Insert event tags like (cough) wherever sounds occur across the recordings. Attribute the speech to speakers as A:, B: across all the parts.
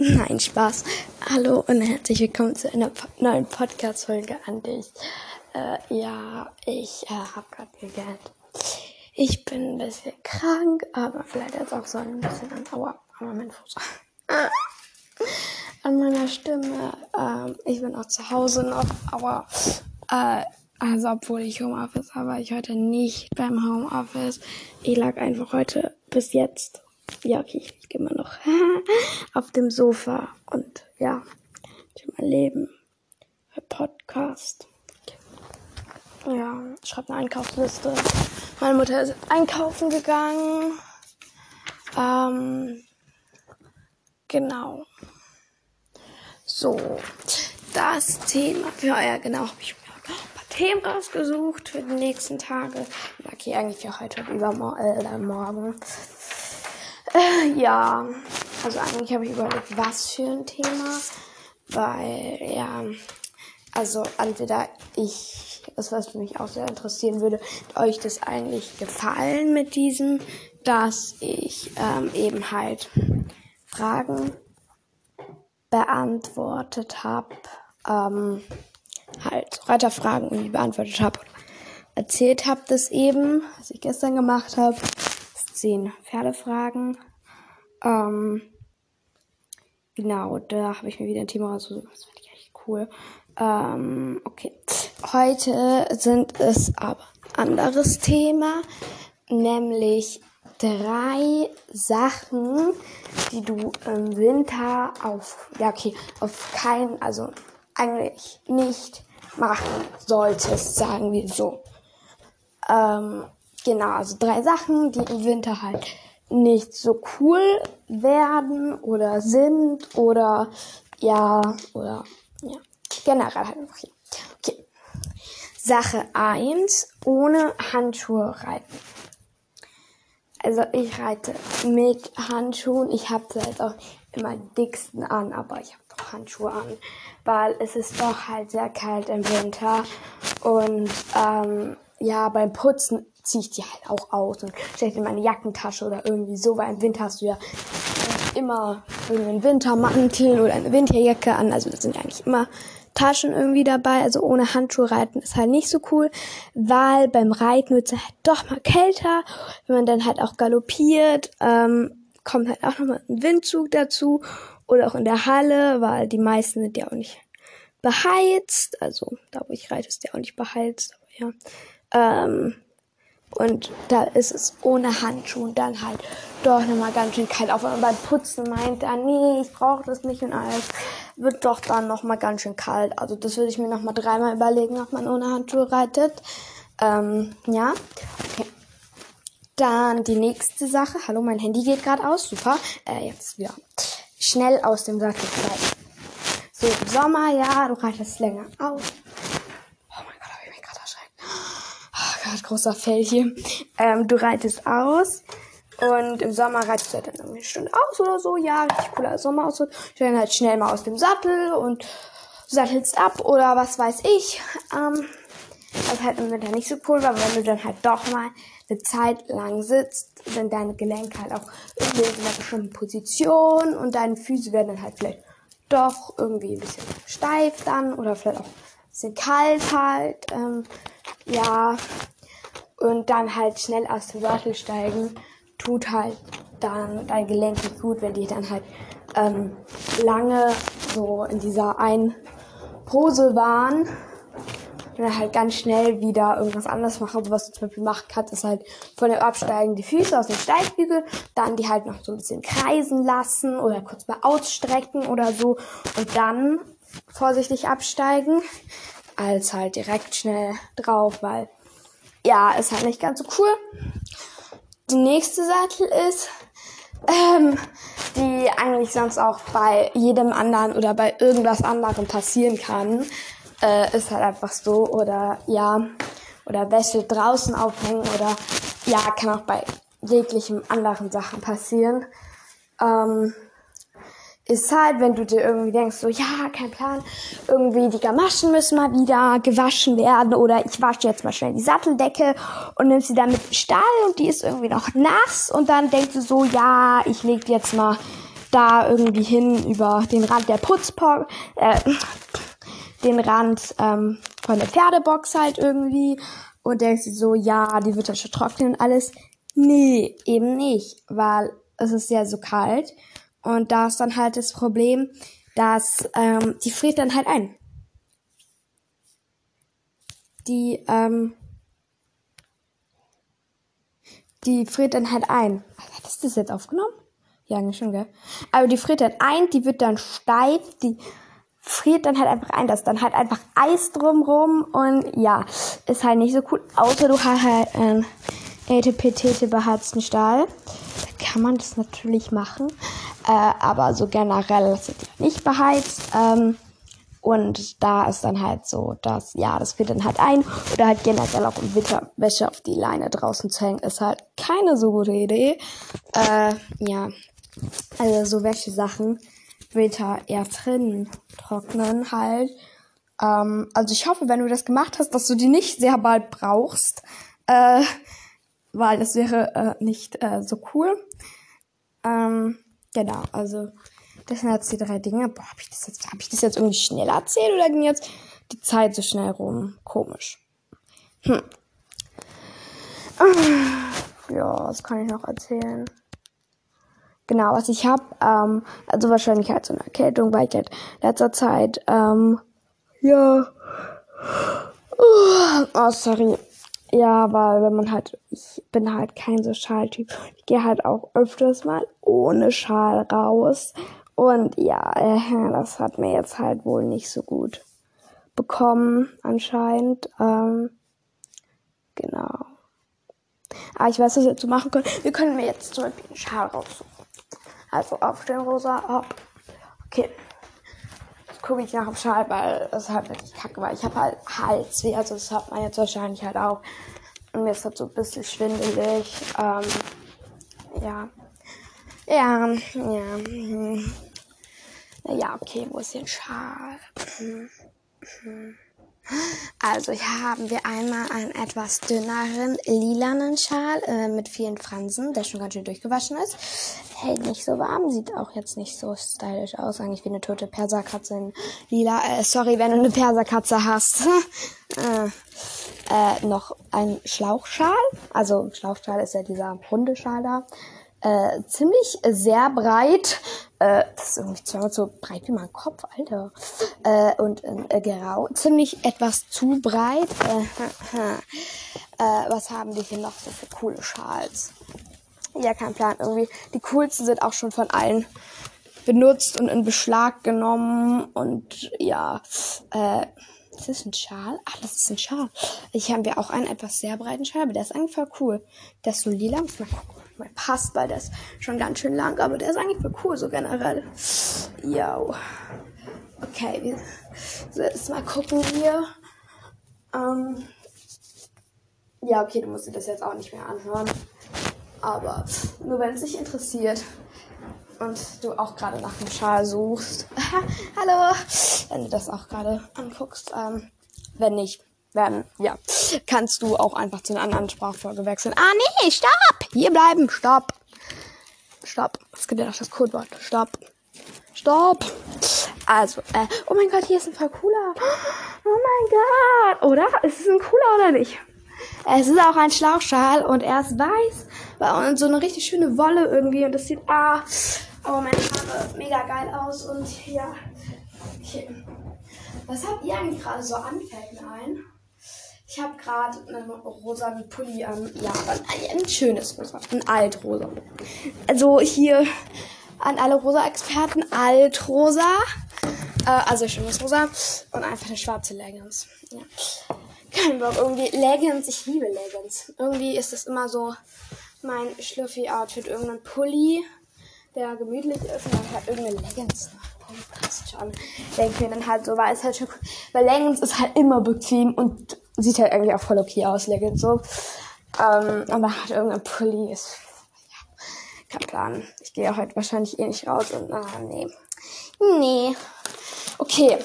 A: Nein, Spaß. Hallo und herzlich willkommen zu einer neuen Podcast-Folge an dich. Äh, ja, ich äh, habe gerade gelernt. Ich bin ein bisschen krank, aber vielleicht jetzt auch so ein bisschen an, aua, an meinem Fuß. (laughs) an meiner Stimme. Ähm, ich bin auch zu Hause noch, aber äh, also obwohl ich Homeoffice habe, war ich heute nicht beim Homeoffice. Ich lag einfach heute bis jetzt ja, okay, ich gehe mal noch (laughs) auf dem Sofa und ja, ich mein Leben. Podcast. Ja, ich schreibe eine Einkaufsliste. Meine Mutter ist einkaufen gegangen. Ähm, genau. So, das Thema für euer, genau, habe ich mir ein paar Themen rausgesucht für die nächsten Tage. Okay, eigentlich für heute und übermorgen. Äh. Ja, also eigentlich habe ich überlegt, was für ein Thema, weil ja, also entweder ich, das was mich auch sehr interessieren würde, euch das eigentlich gefallen mit diesem, dass ich ähm, eben halt Fragen beantwortet habe, ähm, halt Reiterfragen irgendwie beantwortet habe, erzählt habe das eben, was ich gestern gemacht habe zehn Pferdefragen. Ähm, genau, da habe ich mir wieder ein Thema rausgesucht. Das finde ich echt cool. Ähm, okay. Heute sind es aber anderes Thema, nämlich drei Sachen, die du im Winter auf, ja okay, auf keinen, also eigentlich nicht machen solltest, sagen wir so. Ähm, Genau, also drei Sachen, die im Winter halt nicht so cool werden oder sind oder ja, oder ja, generell halt einfach hier. Okay. Sache 1, ohne Handschuhe reiten. Also ich reite mit Handschuhen. Ich habe halt auch immer dicksten an, aber ich habe doch Handschuhe an, weil es ist doch halt sehr kalt im Winter und ähm, ja, beim Putzen ziehe ich die halt auch aus und stelle in meine Jackentasche oder irgendwie so, weil im Winter hast du ja immer einen Wintermantel oder eine Winterjacke an. Also das sind eigentlich immer Taschen irgendwie dabei. Also ohne Handschuhe reiten ist halt nicht so cool, weil beim Reiten wird es halt doch mal kälter. Wenn man dann halt auch galoppiert, ähm, kommt halt auch nochmal ein Windzug dazu. Oder auch in der Halle, weil die meisten sind ja auch nicht beheizt. Also da, wo ich reite, ist der auch nicht beheizt. Aber ja. Ähm, und da ist es ohne Handschuhe dann halt doch nochmal ganz schön kalt. Auch wenn man beim Putzen meint, ah, nee, ich brauche das nicht und alles, wird doch dann nochmal ganz schön kalt. Also das würde ich mir nochmal dreimal überlegen, ob man ohne Handschuhe reitet. Ähm, ja, okay. Dann die nächste Sache. Hallo, mein Handy geht gerade aus. Super. Äh, jetzt wieder schnell aus dem Sattel. So, Sommer, ja, du reitest länger aus. Gott, großer Fell hier. Ähm, du reitest aus und im Sommer reitest du halt dann eine Stunde aus oder so. Ja, richtig cooler Sommerausritt. Du dann halt schnell mal aus dem Sattel und sattelst ab oder was weiß ich. Ähm, was halt im Winter nicht so cool war, wenn du dann halt doch mal eine Zeit lang sitzt, sind deine Gelenke halt auch irgendwie in einer bestimmten Position und deine Füße werden dann halt vielleicht doch irgendwie ein bisschen steif dann oder vielleicht auch ein bisschen kalt halt. Ähm, ja, und dann halt schnell aus dem Sattel steigen, tut halt dann dein Gelenk nicht gut, wenn die dann halt ähm, lange so in dieser einen Pose waren und dann halt ganz schnell wieder irgendwas anderes machen. Also was du zum Beispiel machen kannst, ist halt von dem Absteigen die Füße aus dem Steigbügel, dann die halt noch so ein bisschen kreisen lassen oder kurz mal ausstrecken oder so und dann vorsichtig absteigen, als halt direkt schnell drauf, weil ja, ist halt nicht ganz so cool. Die nächste Sattel ist, ähm, die eigentlich sonst auch bei jedem anderen oder bei irgendwas anderem passieren kann. Äh, ist halt einfach so. Oder ja, oder Wäsche draußen aufhängen oder ja, kann auch bei jeglichem anderen Sachen passieren. Ähm, ist halt, wenn du dir irgendwie denkst, so, ja, kein Plan, irgendwie die Gamaschen müssen mal wieder gewaschen werden oder ich wasche jetzt mal schnell die Satteldecke und nimmst sie dann mit Stahl und die ist irgendwie noch nass und dann denkst du so, ja, ich leg die jetzt mal da irgendwie hin über den Rand der Putzbox, äh, den Rand ähm, von der Pferdebox halt irgendwie und denkt sich so, ja, die wird dann schon trocknen und alles. Nee, eben nicht, weil es ist ja so kalt und da ist dann halt das Problem, dass ähm, die friert dann halt ein. Die, ähm, die friert dann halt ein. Hat das jetzt aufgenommen? Ja, nicht schon, gell? Aber die friert dann ein, die wird dann steif, die friert dann halt einfach ein. Das ist dann halt einfach Eis drumrum und ja, ist halt nicht so cool. Außer du hast halt einen ATPT beheizten Stahl. Da kann man das natürlich machen. Äh, aber so generell sind die nicht beheizt. Ähm, und da ist dann halt so, dass, ja, das wird dann halt ein. Oder halt generell auch im Winter Wäsche auf die Leine draußen zu hängen, ist halt keine so gute Idee. Äh, ja. Also so welche Sachen Winter eher drin trocknen halt. Ähm, also ich hoffe, wenn du das gemacht hast, dass du die nicht sehr bald brauchst. Äh, weil das wäre äh, nicht äh, so cool. Ähm, genau, also das sind jetzt die drei Dinge. Boah, habe ich das jetzt, ich das jetzt irgendwie schnell erzählt oder ging jetzt die Zeit so schnell rum? Komisch. Hm. Ja, was kann ich noch erzählen? Genau, was ich habe, ähm, also wahrscheinlich halt so eine Erkältung, weil ich halt letzter Zeit, ähm, ja, oh, sorry, ja, weil wenn man halt, ich bin halt kein so Schaltyp. Ich gehe halt auch öfters mal ohne Schal raus. Und ja, äh, das hat mir jetzt halt wohl nicht so gut bekommen, anscheinend. Ähm, genau. Aber ich weiß, was wir dazu machen können. Wir können mir jetzt zum Beispiel einen Schal raussuchen. Also aufstellen, Rosa, ab. Okay gucke ich nach dem Schal, weil es halt wirklich kacke war. Ich habe halt Halsweh, also das hat man jetzt wahrscheinlich halt auch. Und mir ist halt so ein bisschen schwindelig. Ähm, ja. Ja, ja. Hm. Ja, okay, wo ist denn Schal? Hm. Hm. Also hier haben wir einmal einen etwas dünneren lilanen Schal äh, mit vielen Fransen, der schon ganz schön durchgewaschen ist. Hält nicht so warm, sieht auch jetzt nicht so stylisch aus, eigentlich wie eine tote Perserkatze in lila. Äh, sorry, wenn du eine Perserkatze hast. (laughs) äh, äh, noch ein Schlauchschal, also Schlauchschal ist ja dieser runde Schal da äh, ziemlich äh, sehr breit. Äh, das ist irgendwie zweimal so breit wie mein Kopf, Alter. Äh, und äh, grau. Ziemlich etwas zu breit. Äh, (laughs) äh, was haben die hier noch so für coole Schals? Ja, kein Plan. Irgendwie die coolsten sind auch schon von allen benutzt und in Beschlag genommen. Und ja, äh, ist das ein Schal? Ach, das ist ein Schal. Ich habe ja auch einen etwas sehr breiten Schal, aber der ist eigentlich voll cool. Der ist so lila. Mal gucken passt, weil der ist schon ganz schön lang, aber der ist eigentlich voll cool, so generell. Yo. Okay, wir so, jetzt mal gucken hier. Ähm, ja, okay, du musst dir das jetzt auch nicht mehr anhören. Aber nur wenn es dich interessiert und du auch gerade nach einem Schal suchst. (laughs) Hallo! Wenn du das auch gerade anguckst. Ähm, wenn nicht, werden. Ja, kannst du auch einfach zu einer anderen Sprachfolge wechseln. Ah, nee, stopp! Hier bleiben, stopp! Stopp. Es gibt ja noch das Codewort. Stopp. Stopp. Also, äh, oh mein Gott, hier ist ein voll cooler. Oh mein Gott. Oder? Ist es ein cooler oder nicht? Es ist auch ein Schlauchschal und er ist weiß. Und so eine richtig schöne Wolle irgendwie. Und das sieht, ah, oh Moment, mega geil aus. Und ja, okay. Was habt ihr eigentlich gerade so an, fällt mir ein? Ich habe gerade einen rosa Pulli an. Ja, ein, ein schönes Rosa. Ein Altrosa. Also hier an alle Rosa-Experten. Altrosa. Äh, also schönes Rosa. Und einfach eine schwarze Leggings. Ja. Kein Bock. Irgendwie Leggings. Ich liebe Leggings. Irgendwie ist das immer so mein Schlüffi-Outfit. Irgendein Pulli, der gemütlich ist. Und dann halt irgendeine Leggings passt schon. Denke mir dann halt so, weil es halt schon, weil Leggings ist halt immer bequem und sieht halt eigentlich auch voll okay aus, Leggings so. Ähm, aber halt irgendein Pulli ist, ja, kein Plan. Ich gehe heute wahrscheinlich eh nicht raus und, ah, nee. Nee. Okay.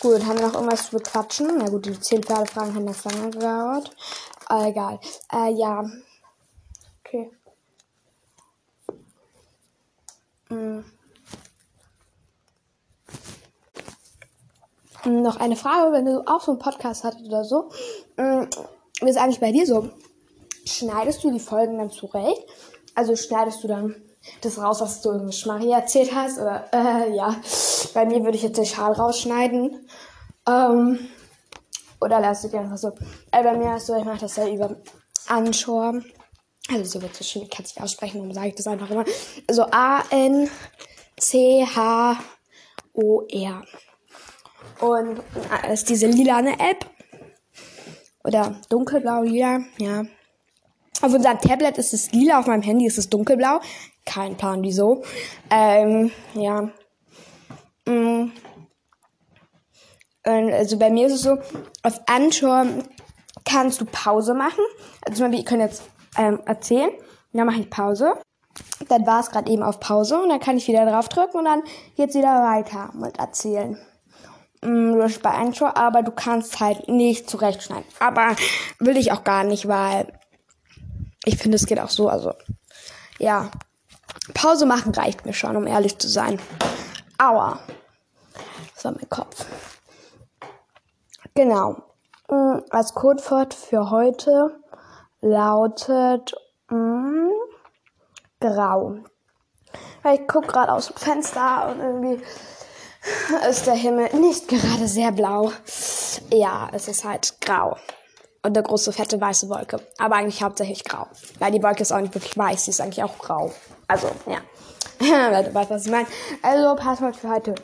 A: Gut, haben wir noch irgendwas zu bequatschen? Na gut, die 10 Pferdefragen haben das lange gedauert. Äh, egal. Äh, ja. Okay. Mm. Noch eine Frage, wenn du auch so einen Podcast hattest oder so. Mm, wie ist eigentlich bei dir so? Schneidest du die Folgen dann zurecht? Also schneidest du dann das raus, was du irgendwie Schmarri erzählt hast? Oder, äh, ja. Bei mir würde ich jetzt den Schal rausschneiden. Ähm, oder lass ich einfach so. Äh, bei mir ist so, ich mache das ja über Anschor. Also so wird es schön, kann es aussprechen, darum sage ich das einfach immer. Also A-N-C-H-O-R. Und das ist diese lilane App. Oder dunkelblau, lila, ja. Auf unserem Tablet ist es lila, auf meinem Handy ist es dunkelblau. Kein Plan, wieso. Ähm, ja. Mm. Also bei mir ist es so, auf Anschor kannst du Pause machen. Also ich kann jetzt ähm, erzählen. Dann mache ich Pause. Dann war es gerade eben auf Pause und dann kann ich wieder draufdrücken und dann geht's wieder weiter mit erzählen. Mm, das ist bei Anschor, aber du kannst halt nicht zurechtschneiden. Aber will ich auch gar nicht, weil ich finde, es geht auch so. Also, ja. Pause machen reicht mir schon, um ehrlich zu sein. Aua. Das war mein Kopf. Genau. Mm, als Codewort für heute lautet mm, grau. Ich gucke gerade aus dem Fenster und irgendwie (laughs) ist der Himmel nicht gerade sehr blau. Ja, es ist halt grau. Und eine große, fette, weiße Wolke. Aber eigentlich hauptsächlich grau. Weil die Wolke ist auch nicht wirklich weiß, sie ist eigentlich auch grau. Also, ja. (laughs) Du weißt, was ich meine. Also, Passwort für heute.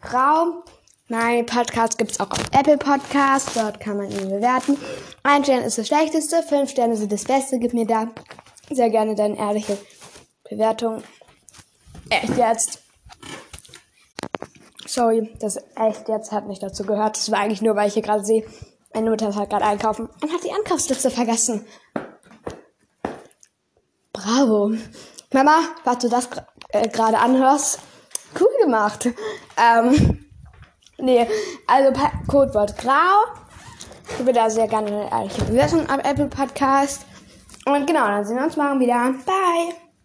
A: Grau. Mein Podcast gibt's auch auf Apple Podcast. Dort kann man ihn bewerten. Ein Stern ist das Schlechteste, fünf Sterne sind das Beste. Gib mir da sehr gerne deine ehrliche Bewertung. Echt jetzt. Sorry, das echt jetzt hat nicht dazu gehört. Das war eigentlich nur, weil ich hier gerade sehe, meine Mutter halt gerade einkaufen und hat die Einkaufsliste vergessen. Bravo. Mama, was du das äh, gerade anhörst, cool gemacht. Ähm, nee, also pa Codewort grau. Ich würde da sehr gerne eine ehrliche Bewertung am Apple Podcast. Und genau, dann sehen wir uns morgen wieder. Bye.